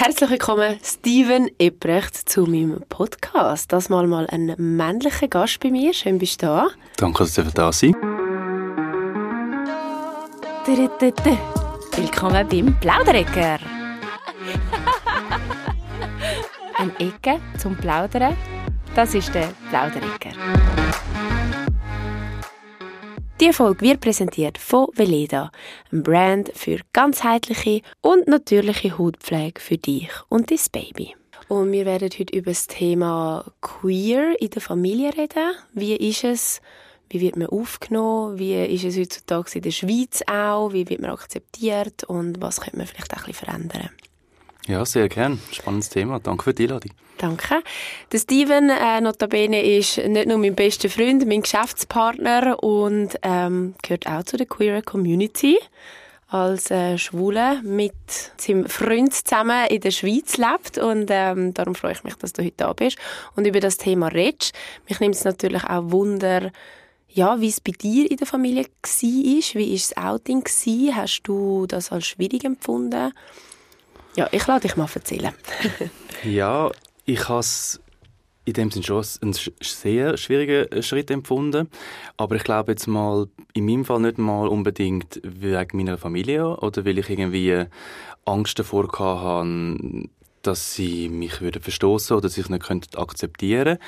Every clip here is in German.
Herzlich willkommen, Steven Ebrecht, zu meinem Podcast. Das mal mal ein männlicher Gast bei mir. Schön bist du da. Danke, dass du da sein Willkommen beim Plauderecker. Eine Ecke zum Plaudern. Das ist der Plauderecker. Die Folge wird präsentiert von Veleda, einem Brand für ganzheitliche und natürliche Hautpflege für dich und dein Baby. Und wir werden heute über das Thema Queer in der Familie reden. Wie ist es? Wie wird man aufgenommen? Wie ist es heutzutage in der Schweiz auch? Wie wird man akzeptiert? Und was könnte man vielleicht auch ein bisschen verändern? Ja, sehr gern. Spannendes Thema. Danke für die Einladung. Danke. Der Steven, äh, notabene, ist nicht nur mein bester Freund, mein Geschäftspartner und ähm, gehört auch zu der Queer Community. Als äh, Schwule mit seinem Freund zusammen in der Schweiz lebt und ähm, darum freue ich mich, dass du heute da bist und über das Thema redest. Mich nimmt es natürlich auch Wunder, ja, wie es bei dir in der Familie war. Wie war das Outing? Hast du das als schwierig empfunden? Ja, ich lade dich mal erzählen. ja, ich habe es in dem Sinne schon einen sehr schwierigen Schritt empfunden. Aber ich glaube jetzt mal, in meinem Fall nicht mal unbedingt wegen meiner Familie oder weil ich irgendwie Angst davor hatte, dass sie mich verstoßen oder sich nicht akzeptieren könnten.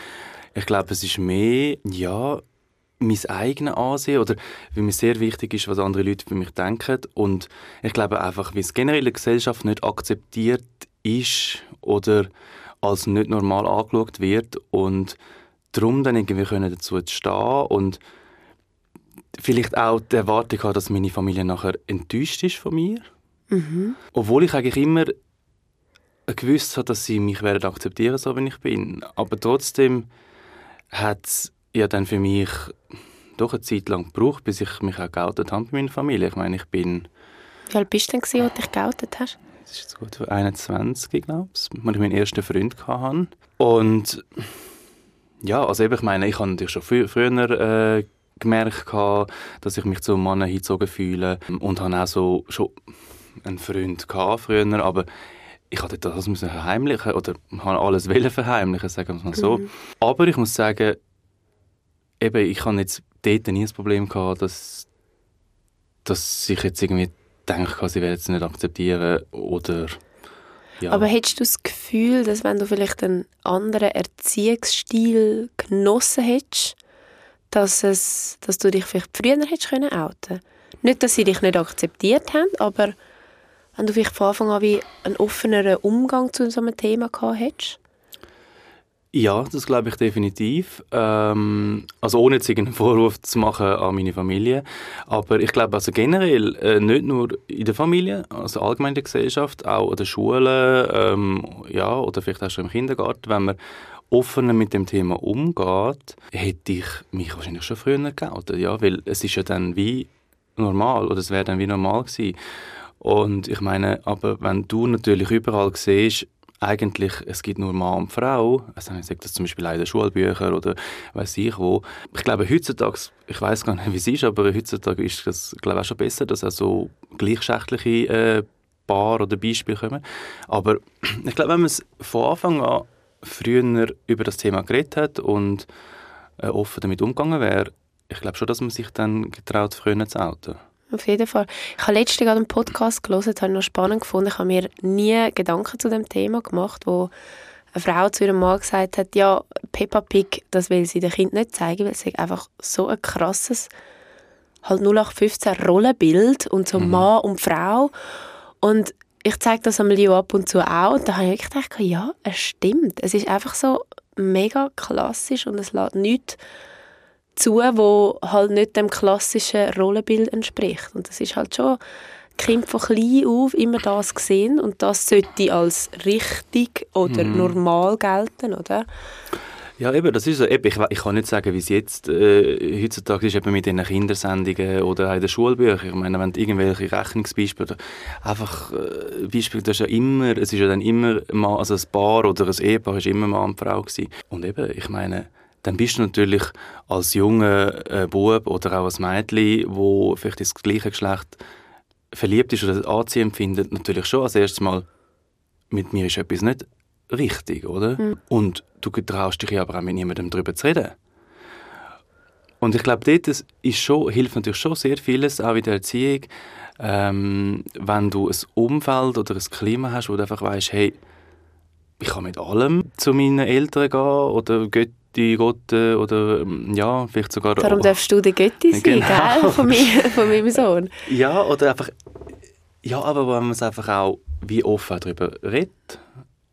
Ich glaube, es ist mehr, ja, mein eigenes Ansehen oder wie mir sehr wichtig ist, was andere Leute für mich denken. Und ich glaube einfach, wie es generell in der Gesellschaft nicht akzeptiert ist oder als nicht normal angeschaut wird und darum dann irgendwie können dazu stehen und vielleicht auch die Erwartung haben, dass meine Familie nachher enttäuscht ist von mir. Mhm. Obwohl ich eigentlich immer gewusst habe, dass sie mich werden akzeptieren, so wie ich bin. Aber trotzdem hat es ja dann für mich doch eine Zeit lang gebraucht, bis ich mich auch geoutet habe bei meiner Familie. Ich meine, ich bin... Wie alt bist du denn, als du dich geoutet hast? Das ist gut 21, glaube ich, als ich meinen ersten Freund hatte. Und ja, also eben, ich meine, ich habe natürlich schon frü früher äh, gemerkt, dass ich mich zu einem Mann hingezogen fühle und habe auch so schon einen Freund gehabt früher, aber ich hatte das müssen verheimlichen oder habe alles verheimlichen, sagen wir mal so. Mhm. Aber ich muss sagen, eben, ich habe jetzt dort nie das Problem gehabt, dass, dass ich jetzt irgendwie denke, sie werden es nicht akzeptieren oder ja. Aber hättest du das Gefühl, dass wenn du vielleicht einen anderen Erziehungsstil genossen hättest, dass, es, dass du dich vielleicht früher hättest können outen Nicht, dass sie dich nicht akzeptiert haben, aber wenn du vielleicht von Anfang an wie einen offeneren Umgang zu so einem Thema gehabt hättest? Ja, das glaube ich definitiv. Ähm, also ohne jetzt irgendeinen Vorwurf zu machen an meine Familie. Aber ich glaube also generell, äh, nicht nur in der Familie, also allgemein in der Gesellschaft, auch an der Schule ähm, ja, oder vielleicht auch schon im Kindergarten, wenn man offener mit dem Thema umgeht, hätte ich mich wahrscheinlich schon früher geoutet. Ja, weil es ist ja dann wie normal oder es wäre dann wie normal gewesen. Und ich meine, aber wenn du natürlich überall siehst, eigentlich, es gibt nur Mann und Frau. Also ich sage das zum Beispiel in den Schulbüchern oder weiß ich wo. Ich glaube, heutzutage, ich weiß gar nicht, wie es ist, aber heutzutage ist das, glaube ich, auch schon besser, dass auch so gleichgeschlechtliche äh, Paar oder Beispiele kommen. Aber ich glaube, wenn man es von Anfang an früher über das Thema geredet hat und äh, offen damit umgegangen wäre, ich glaube schon, dass man sich dann getraut, früher zu outen auf jeden Fall. Ich habe letztens gerade einen Podcast gelesen, das habe ich noch spannend gefunden. Ich habe mir nie Gedanken zu dem Thema gemacht, wo eine Frau zu ihrem Mann gesagt hat, ja, Peppa Pig, das will sie dem Kind nicht zeigen, weil es einfach so ein krasses, halt 0815 Rollenbild und so mhm. Mann und Frau. Und ich zeige das einmal ab und zu auch und da habe ich gedacht, ja, es stimmt. Es ist einfach so mega klassisch und es lässt nichts zu, wo halt nicht dem klassischen Rollenbild entspricht. Und das ist halt schon Kind von klein auf immer das gesehen und das sollte als richtig oder mhm. normal gelten, oder? Ja, eben, das ist so. Eben, ich, ich kann nicht sagen, wie es jetzt äh, heutzutage ist, eben mit den Kindersendungen oder auch in den Schulbüchern. Ich meine, wenn irgendwelche Rechnungsbeispiele einfach äh, Beispiele, das ist ja immer, es ist ja dann immer, mal, also ein Paar oder ein Ehepaar ist immer Mann und Frau gewesen. Und eben, ich meine, dann bist du natürlich als junger äh, Bub oder auch als Mädchen, wo vielleicht das gleiche Geschlecht verliebt ist oder anziehen empfindet, natürlich schon als erstes Mal mit mir ist etwas nicht richtig, oder? Mhm. Und du traust dich aber auch mit niemandem darüber zu reden. Und ich glaube, dort ist schon, hilft natürlich schon sehr vieles, auch in der Erziehung, ähm, wenn du ein Umfeld oder ein Klima hast, wo du einfach weißt, hey, ich kann mit allem zu meinen Eltern gehen oder Götti, Gott oder ähm, ja, vielleicht sogar... Darum darfst du der Götti sein, genau. gell? Von, mir, von meinem Sohn. Ja, oder einfach... Ja, aber wenn man es einfach auch wie offen darüber redet.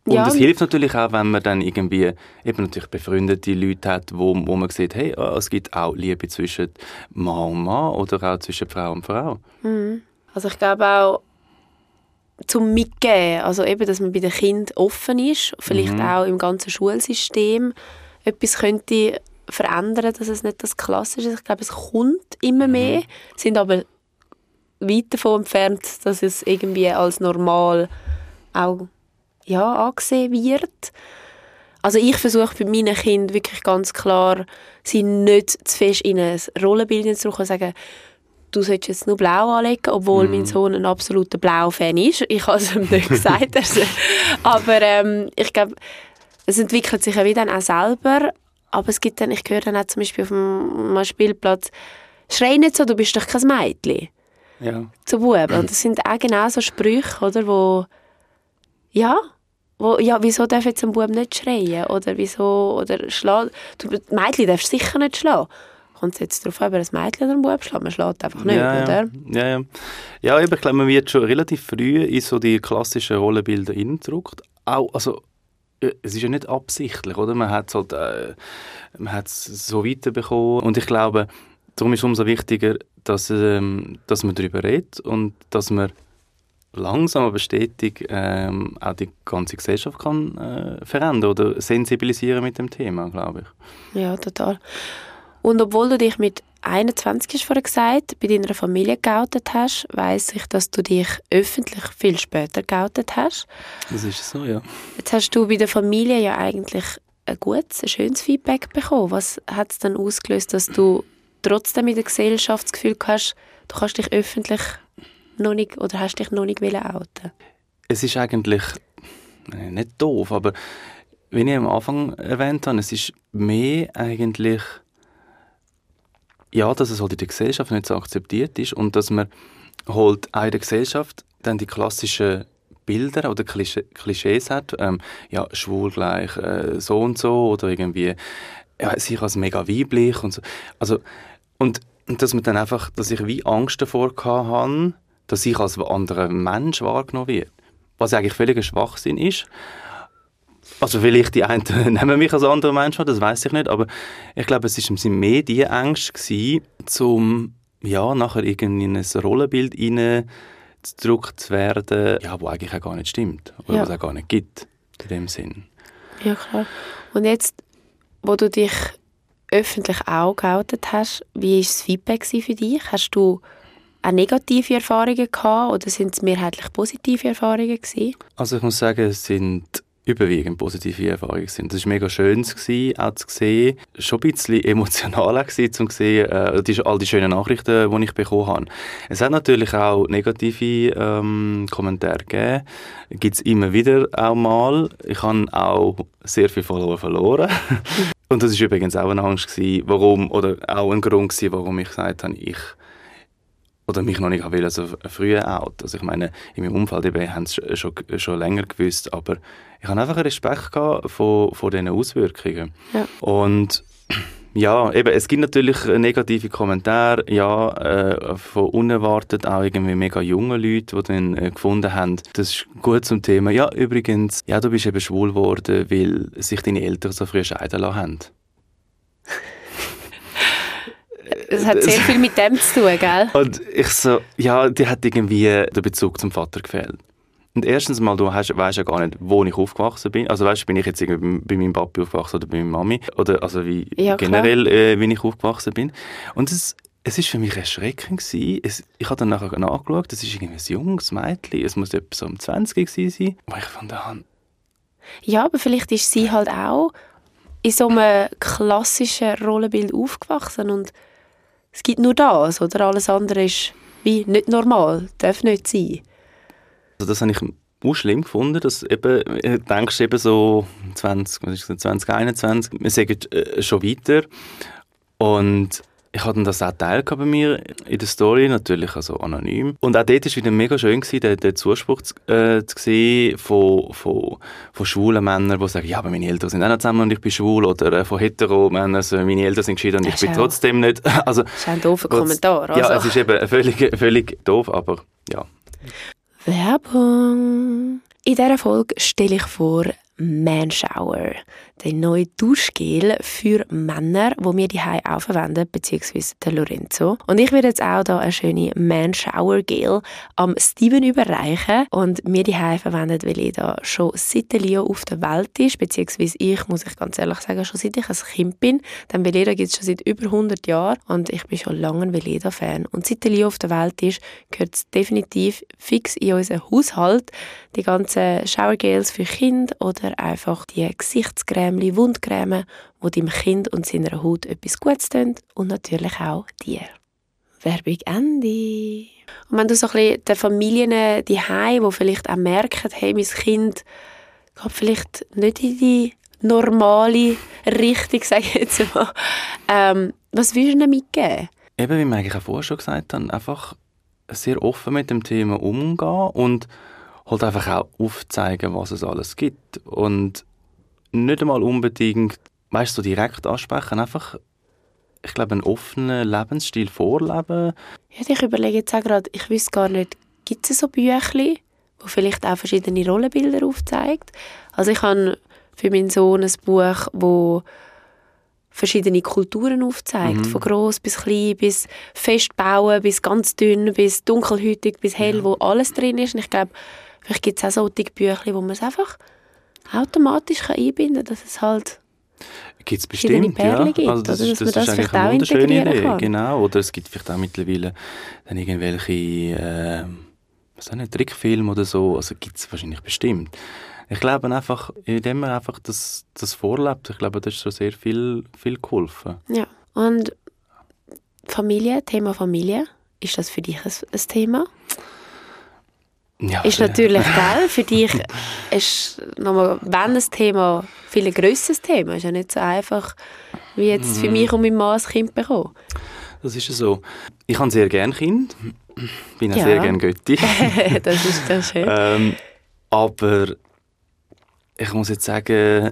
Und ja. es hilft natürlich auch, wenn man dann irgendwie eben natürlich befreundete Leute hat, wo, wo man sieht, hey, oh, es gibt auch Liebe zwischen Mann und Mann oder auch zwischen Frau und Frau. Mhm. Also ich glaube auch, zum Mitgeben, also eben, dass man bei den Kindern offen ist, vielleicht mhm. auch im ganzen Schulsystem etwas könnte verändern, dass es nicht das Klassische ist. Ich glaube, es kommt immer mhm. mehr, sind aber weit davon entfernt, dass es irgendwie als normal auch ja, angesehen wird. Also ich versuche bei meinen Kindern wirklich ganz klar, sie nicht zu fest in ein Rollenbild zu sagen, du solltest jetzt nur blau anlegen, obwohl mm. mein Sohn ein absoluter Blau-Fan ist. Ich habe es ihm nicht gesagt. Also, aber ähm, ich glaube, es entwickelt sich ja wieder dann auch selber. Aber es gibt dann, ich höre dann auch zum Beispiel auf einem Spielplatz, schrei nicht so, du bist doch kein Mädchen. Ja. Zu Buben. Und das sind auch genau so Sprüche, oder, wo, ja, wo, ja, wieso darf jetzt ein Bub nicht schreien? Oder wieso, oder schlagen, du, Mädchen darfst sicher nicht schlagen kommt es jetzt darauf an, ob ein Mädchen oder ein Bub schlägt. Man schlägt einfach nicht, ja, oder? Ja, ja. Ja, ich glaube, man wird schon relativ früh in so die klassischen Rollenbilder hineingedrückt. Auch, also, es ist ja nicht absichtlich, oder? Man hat es halt, äh, so weiterbekommen. Und ich glaube, darum ist es umso wichtiger, dass, ähm, dass man darüber redet und dass man langsam aber stetig ähm, auch die ganze Gesellschaft kann äh, verändern oder sensibilisieren mit dem Thema, glaube ich. Ja, total. Und obwohl du dich mit 21 hast vorher gesagt, bei deiner Familie geoutet hast, weiß ich, dass du dich öffentlich viel später geoutet hast. Das ist so, ja. Jetzt hast du bei der Familie ja eigentlich ein gutes, ein schönes Feedback bekommen. Was hat es dann ausgelöst, dass du trotzdem in der Gesellschaft das Gefühl hast, du kannst dich öffentlich noch nicht oder hast dich noch nicht outen? Es ist eigentlich äh, nicht doof, aber wie ich am Anfang erwähnt habe, es ist mehr eigentlich ja, dass es halt in der Gesellschaft nicht so akzeptiert ist und dass man halt auch in der Gesellschaft dann die klassischen Bilder oder Klischees hat, ähm, ja, schwul gleich äh, so und so oder irgendwie ja, sich als mega weiblich und so. Also, und, und dass man dann einfach, dass ich wie Angst davor hatte, dass ich als anderer Mensch wahrgenommen werde. Was eigentlich völliger Schwachsinn ist. Also vielleicht die einen nehmen mich als anderer Mensch das weiß ich nicht, aber ich glaube, es war mehr die Angst gewesen, um ja, nachher irgendwie in ein Rollenbild hineingedrückt zu werden, ja, wo eigentlich auch gar nicht stimmt oder ja. was es auch gar nicht gibt in dem Sinn. Ja, klar. Und jetzt, wo du dich öffentlich auch geoutet hast, wie war das Feedback für dich? Hast du auch negative Erfahrungen gehabt oder sind es mehrheitlich positive Erfahrungen gewesen? Also ich muss sagen, es sind überwiegend positive Erfahrungen sind. Das war mega schön, gewesen, auch zu sehen. Schon ein bisschen emotionaler gewesen, zu sehen, äh, die, all die schönen Nachrichten, die ich bekommen habe. Es hat natürlich auch negative ähm, Kommentare gegeben. Gibt es immer wieder auch mal. Ich habe auch sehr viel Follower verloren. Und das war übrigens auch eine Angst gewesen, warum, oder auch ein Grund gewesen, warum ich gesagt habe, ich oder mich noch nicht will, also früh out. Also ich meine, in meinem Umfeld eben haben es schon, schon länger gewusst, aber ich habe einfach Respekt gehabt von, von diesen Auswirkungen. Ja. Und ja, eben, es gibt natürlich negative Kommentare, ja, äh, von unerwartet auch irgendwie mega jungen Leuten, die dann äh, gefunden haben, das ist gut zum Thema, ja, übrigens, ja, du bist eben schwul geworden, weil sich deine Eltern so früh scheiden lassen haben. Es hat sehr viel mit dem zu tun, gell? Und ich so, ja, die hat irgendwie den Bezug zum Vater gefehlt. Und erstens mal, du hast, weißt ja gar nicht, wo ich aufgewachsen bin. Also weißt, bin ich jetzt irgendwie bei meinem Papi aufgewachsen oder bei meiner Mami? Oder also wie ja, generell, äh, wie ich aufgewachsen bin. Und es, es ist für mich erschreckend gewesen. Es, ich habe dann nachher nachgeschaut, das ist irgendwie ein junges Mädchen, es muss etwa so um 20 gewesen sein, wo ich der Hand... Ja, aber vielleicht ist sie halt auch in so einem klassischen Rollenbild aufgewachsen und es gibt nur das, oder? Alles andere ist wie nicht normal, darf nicht sein. Also das habe ich auch schlimm gefunden, dass eben, du denkst eben so 20, was ist das, 2021, wir sagen äh, schon weiter und ich hatte das auch Teil bei mir in der Story, natürlich also anonym. Und auch dort war wieder mega schön, gewesen, den, den Zuspruch zu, äh, zu sehen von, von, von schwulen Männern, die sagen, ja, aber meine Eltern sind auch noch zusammen und ich bin schwul. Oder äh, von hetero Männern, also meine Eltern sind geschieden und ich bin trotzdem nicht. Also, das ist ein doofer Kommentar. Also. Ja, es ist eben völlig, völlig doof, aber ja. Werbung. In dieser Folge stelle ich vor Manshower, der neue Duschgel für Männer, wo wir die auch verwenden, beziehungsweise der Lorenzo. Und ich werde jetzt auch da eine schöne Manshower Gel am Steven überreichen und wir die verwenden, weil ich da schon seit Leo auf der Welt ist, beziehungsweise ich, muss ich ganz ehrlich sagen, schon seit ich ein Kind bin. Denn Veleda gibt es schon seit über 100 Jahren und ich bin schon lange ein Veleda-Fan. Und seit Leo auf der Welt ist, gehört es definitiv fix in unseren Haushalt. Die ganzen Showergels für Kinder oder oder einfach die Gesichtscreme, Wundcreme, die deinem Kind und seiner Haut etwas Gutes tun und natürlich auch dir. Werbung Ende. Und wenn du so ein bisschen den Familien die die vielleicht auch merken, hey, mein Kind geht vielleicht nicht in die normale Richtung, sage ich jetzt mal. Ähm, was willst du ihnen mitgeben? Eben, wie wir eigentlich auch vorher schon gesagt haben, einfach sehr offen mit dem Thema umgehen und halt einfach auch aufzeigen, was es alles gibt. Und nicht einmal unbedingt, weißt du, so direkt ansprechen, einfach, ich glaube, einen offenen Lebensstil vorleben. Ja, ich überlege jetzt auch gerade, ich wüsste gar nicht, gibt es so Büchli, wo vielleicht auch verschiedene Rollenbilder aufzeigt? Also ich habe für meinen Sohn ein Buch, wo verschiedene Kulturen aufzeigt, mhm. von groß bis klein, bis festbauen, bis ganz dünn, bis dunkelhütig, bis hell, ja. wo alles drin ist. Und ich glaube, Vielleicht gibt es auch solche Bücher, wo man es einfach automatisch kann einbinden kann, dass es halt Gibt es bestimmt, ja. Gibt, also das, ist, das, das ist eigentlich eine wunderschöne Idee. Kann. Genau, oder es gibt vielleicht auch mittlerweile dann irgendwelche, äh, was auch nicht, Trickfilme oder so, also gibt es wahrscheinlich bestimmt. Ich glaube einfach, indem man einfach das, das vorlebt, ich glaube, das ist schon sehr viel, viel geholfen. Ja, und Familie, Thema Familie, ist das für dich ein, ein Thema? Ja, ist natürlich geil. Für dich ist nochmal, wenn ein Thema, viel ein grösseres Thema. Ist ja nicht so einfach, wie jetzt für mich und mein Mann ein Kind bekommen. Das ist ja so. Ich habe sehr gerne Kind. bin auch ja. sehr gerne Götti. das ist sehr schön. ähm, aber ich muss jetzt sagen,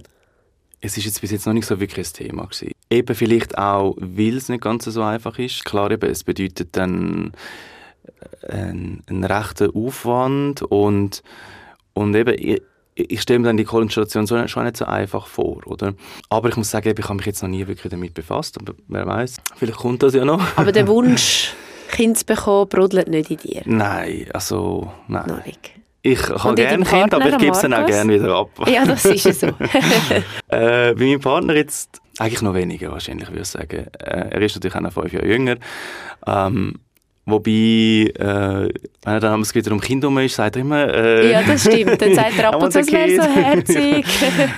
es ist jetzt bis jetzt noch nicht so wirklich ein Thema gewesen. Eben vielleicht auch, weil es nicht ganz so einfach ist. Klar, eben, es bedeutet dann ein, ein rechter Aufwand und, und eben, ich, ich stelle mir dann die Konstellation so, schon nicht so einfach vor, oder? Aber ich muss sagen, ich habe mich jetzt noch nie wirklich damit befasst, aber wer weiß, vielleicht kommt das ja noch. Aber der Wunsch, Kind zu bekommen, brodelt nicht in dir? Nein, also, nein. Noch nicht. Ich habe gerne Kind, aber ich gebe es dann auch gerne wieder ab. Ja, das ist ja so. äh, bei meinem Partner jetzt eigentlich noch weniger wahrscheinlich, würde ich sagen. Äh, er ist natürlich auch noch fünf Jahre jünger. Ähm, Wobei, äh, wenn er dann es wieder um Kinder um ist, sagt er immer... Äh, ja, das stimmt. Dann sagt er ab und zu, es wäre so herzig.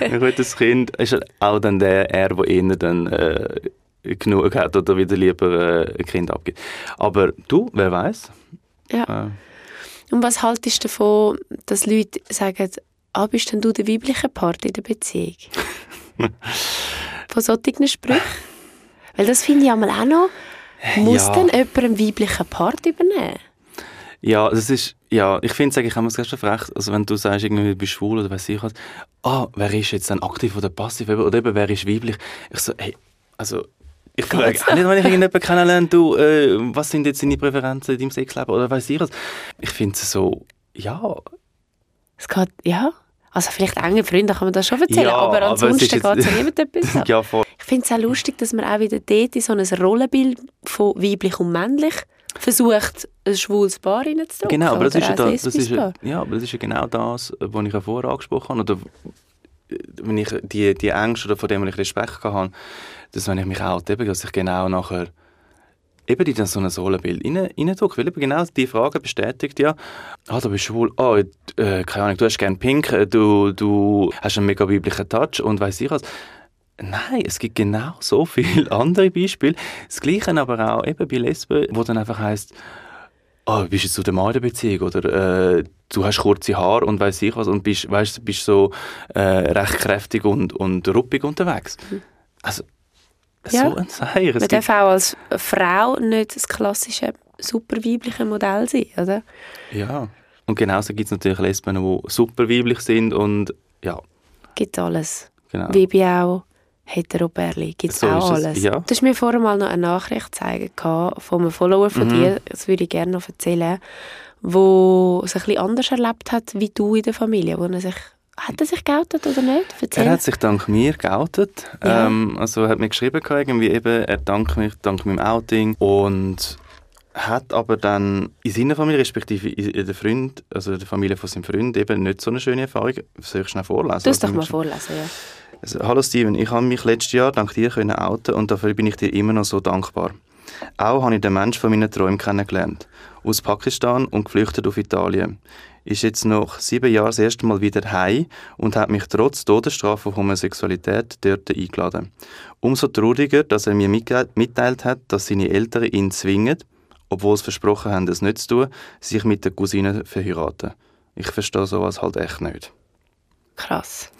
ein gutes Kind ist auch dann der, er, der eher dann äh, genug hat oder wieder lieber äh, ein Kind abgibt. Aber du, wer weiß? Ja. Äh. Und was haltest du davon, dass Leute sagen, ah, bist denn du der weibliche Part in der Beziehung? Von solchen Sprüchen? Weil das finde ich einmal auch noch muss ja. denn jemand einen weiblichen Part übernehmen? Ja, das ist, ja, ich finde es eigentlich immer ganz frech, also wenn du sagst, irgendwie, du bist schwul oder weiß ich was, ah, wer ist jetzt dann aktiv oder passiv oder eben, wer ist weiblich? Ich so, hey, also, ich frage auch nicht, wenn ich irgendjemanden kennenlerne, du, äh, was sind jetzt deine Präferenzen in deinem Sexleben oder weiß ich was? Ich finde es so, ja. Es geht, ja. Also vielleicht enge Freunde kann man das schon erzählen, ja, aber ansonsten geht es ja niemand etwas ja, voll. Ich finde es auch lustig, dass man auch wieder dort in so ein Rollenbild von weiblich und männlich versucht, ein schwules Paar reinzudrücken. Genau, aber das ist, ja das, das ist ja, ja, aber das ist ja genau das, was ich ja vorher angesprochen habe. Oder wenn ich die, die Ängste, oder von dem ich Respekt hatte, dass wenn ich mich oute, dass ich genau nachher eben in so ein Rollenbild reindrücke. Weil eben genau die Frage bestätigt ja, ah, du bist schwul, ah, äh, keine Ahnung, du hast gern pink, äh, du, du hast einen mega biblischen Touch und weiss ich was. Nein, es gibt genau so viele andere Beispiele. Das Gleiche aber auch eben bei Lesben, wo dann einfach heisst, oh, bist jetzt du der Mann in der Beziehung oder äh, du hast kurze Haare und weiß ich was und bist, weißt, bist so äh, recht kräftig und, und ruppig unterwegs. Also, ja. so ein Zeichen. Man darf auch als Frau nicht das klassische super weibliche Modell sein, oder? Ja, und genauso gibt es natürlich Lesben, die super weiblich sind und ja. Gibt alles. Genau. Wie auch Hetero-Bärli. Gibt es so auch alles. Ja. Du hast mir vorher mal noch eine Nachricht zeigen von einem Follower von mhm. dir, das würde ich gerne noch erzählen, wo es ein bisschen anders erlebt hat, wie du in der Familie, wo er sich hat er sich geoutet oder nicht? Erzähl. Er hat sich dank mir geoutet. Ja. Ähm, also er hat mir geschrieben, irgendwie eben, er dankt mich dank meinem Outing und hat aber dann in seiner Familie, respektive in der Freund, also der Familie von seinem Freund, eben nicht so eine schöne Erfahrung. Soll ich schnell vorlesen? Du doch mal vorlesen, ja. Also, Hallo Steven, ich habe mich letztes Jahr dank dir können outen und dafür bin ich dir immer noch so dankbar. Auch habe ich den Menschen von meinen Träumen kennengelernt. Aus Pakistan und geflüchtet auf Italien. Ist jetzt nach sieben Jahren das erste Mal wieder heim und hat mich trotz Todesstrafe von Homosexualität dort eingeladen. Umso trauriger, dass er mir mitteilt hat, dass seine Eltern ihn zwingen, obwohl sie versprochen haben, das nicht zu tun, sich mit der Cousine verheiraten. Ich verstehe sowas halt echt nicht. Krass.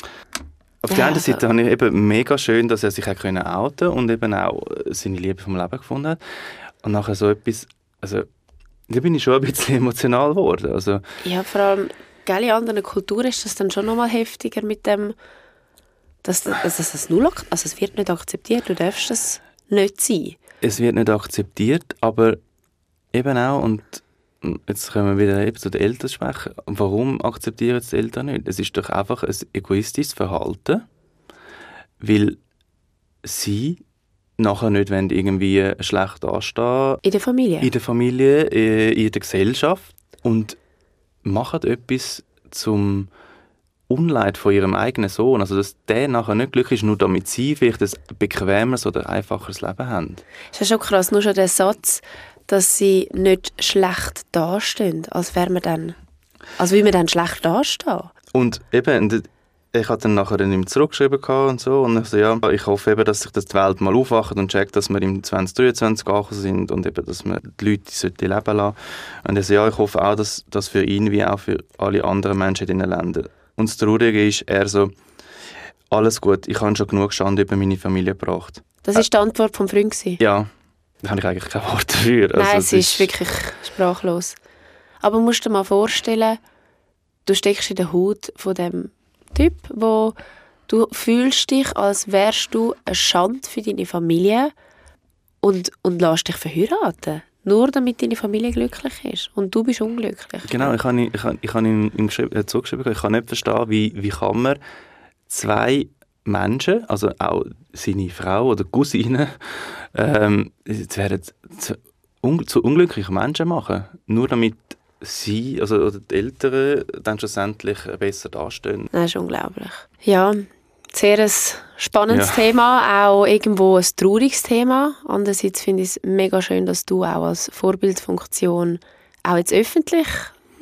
Auf der einen Seite habe ich eben mega schön, dass er sich auch können outen und eben auch seine Liebe vom Leben gefunden hat. Und nachher so etwas, also da bin ich schon ein bisschen emotional geworden. Also, ja, vor allem, gell, in anderen Kulturen ist das dann schon nochmal heftiger mit dem, dass, dass das null, also es wird nicht akzeptiert, du darfst das nicht sein. Es wird nicht akzeptiert, aber eben auch, und jetzt können wir wieder eben zu den Eltern sprechen, warum akzeptieren die Eltern nicht? Es ist doch einfach ein egoistisches Verhalten, weil sie nachher nicht wenn irgendwie schlecht dastehen. In der Familie? In der Familie, äh, in der Gesellschaft und machen etwas zum Unleid von ihrem eigenen Sohn. Also, dass der nachher nicht glücklich ist, nur damit sie vielleicht ein bequemeres oder einfacheres Leben haben. Das ist ja schon krass, nur schon der Satz, dass sie nicht schlecht dastehen, als wäre man dann, als wie man dann schlecht dastehen. Und eben, ich hatte dann nachher ihm zurückgeschrieben und so und ich so, ja, ich hoffe eben, dass sich das die Welt mal aufwacht und checkt, dass wir im 2023 angekommen sind und eben, dass wir die Leute leben lassen Und er so, ja, ich hoffe auch, dass das für ihn wie auch für alle anderen Menschen in den Ländern. Und das Traurige ist, er so, alles gut, ich habe schon genug Schande über meine Familie gebracht. Das war die Antwort vom Freund? Ja, da habe ich eigentlich kein Wort dafür. Also, Nein, es ist, ist wirklich sprachlos. Aber musst du dir mal vorstellen, du steckst in der Haut von dem Typ, wo du fühlst dich, als wärst du eine Schande für deine Familie und, und lässt dich verheiraten. Nur damit deine Familie glücklich ist. Und du bist unglücklich. Genau, ich habe, ich habe, ich habe ihm, ihm äh, zugeschrieben, ich kann nicht verstehen, wie, wie kann man zwei Menschen, also auch seine Frau oder Cousine, ähm, werden zu, un, zu unglücklichen Menschen machen. Nur damit sie, also oder die Eltern, dann schlussendlich besser dastehen. Das ist unglaublich. Ja, sehr ein spannendes ja. Thema, auch irgendwo ein trauriges Thema. Andererseits finde ich es mega schön, dass du auch als Vorbildfunktion auch jetzt öffentlich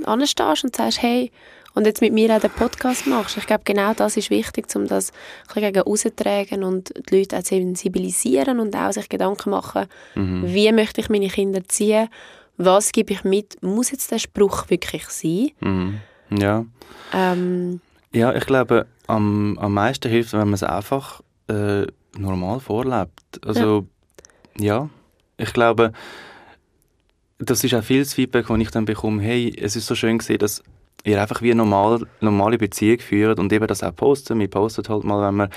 anstehst und sagst, hey, und jetzt mit mir auch den Podcast machst. Ich glaube, genau das ist wichtig, um das gegen rauszutragen und die Leute auch sensibilisieren und auch sich Gedanken machen, mhm. wie möchte ich meine Kinder ziehen was gebe ich mit? Muss jetzt der Spruch wirklich sein? Mhm. Ja. Ähm, ja, ich glaube, am, am meisten hilft es, wenn man es einfach äh, normal vorlebt. Also, ja. ja. ich glaube, das ist auch viel Feedback, das ich dann bekomme, hey, es ist so schön gesehen, dass ihr einfach wie eine normal, normale Beziehung führt und eben das auch posten. Wir posten halt mal, wenn wir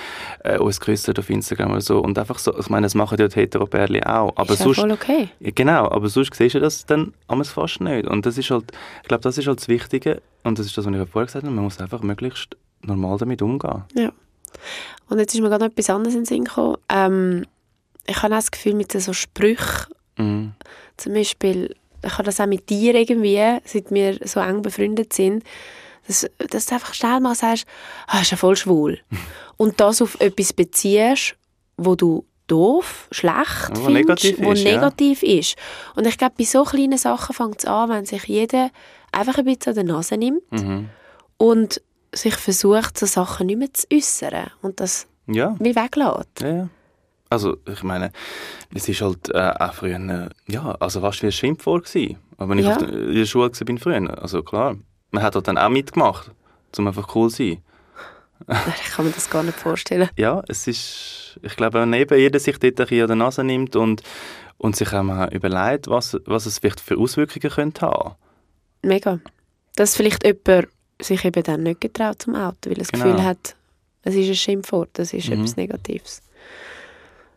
äh, uns küssen auf Instagram oder so. Und einfach so, ich meine, das machen die Heteropärli auch. Aber ist sonst, voll okay. Genau, aber sonst siehst du das dann fast nicht. Und das ist halt, ich glaube, das ist halt das Wichtige. Und das ist das, was ich vorher gesagt habe, man muss einfach möglichst normal damit umgehen. Ja. Und jetzt ist mir gerade noch etwas anderes in den Sinn gekommen. Ähm, ich habe auch das Gefühl, mit so Sprüchen, mm. zum Beispiel, ich habe das auch mit dir irgendwie, seit wir so eng befreundet sind, dass, dass du einfach schnell mal sagst, ah, ist ja voll schwul. Und das auf etwas beziehst, wo du doof, schlecht wo findest, negativ wo ist, negativ ja. ist. Und ich glaube, bei so kleinen Sachen fängt es an, wenn sich jeder einfach ein bisschen an der Nase nimmt mhm. und sich versucht, so Sachen nicht mehr zu äußern und das ja. wie weglässt. Ja, ja. Also, ich meine, es ist halt äh, auch früher, äh, ja, also fast wie ein Schimpfwort gewesen. Aber wenn Ja. ich auf der, in der Schule war, bin früher, also klar, man hat dort dann auch mitgemacht, um einfach cool zu sein. Ich kann mir das gar nicht vorstellen. Ja, es ist, ich glaube, wenn eben jeder sich dort ein bisschen an der Nase nimmt und, und sich auch mal überlegt, was, was es vielleicht für Auswirkungen könnte haben. Mega. Dass vielleicht jemand sich eben dann nicht getraut zum Auto, weil er das Genau. Gefühl hat, es ist ein Schimpfwort, das ist Mhm. etwas Negatives.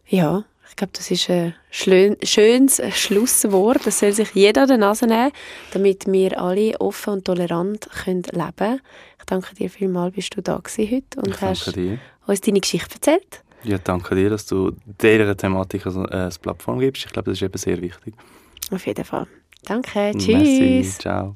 Ja, ich glaube, das ist ein schönes Schlusswort. Das soll sich jeder an der Nase nehmen, damit wir alle offen und tolerant können leben können. Ich danke dir vielmals, bist du da gewesen heute und hast dir. uns deine Geschichte erzählt. Ja, danke dir, dass du dieser Thematik also, äh, eine Plattform gibst. Ich glaube, das ist eben sehr wichtig. Auf jeden Fall. Danke, tschüss. Merci, ciao.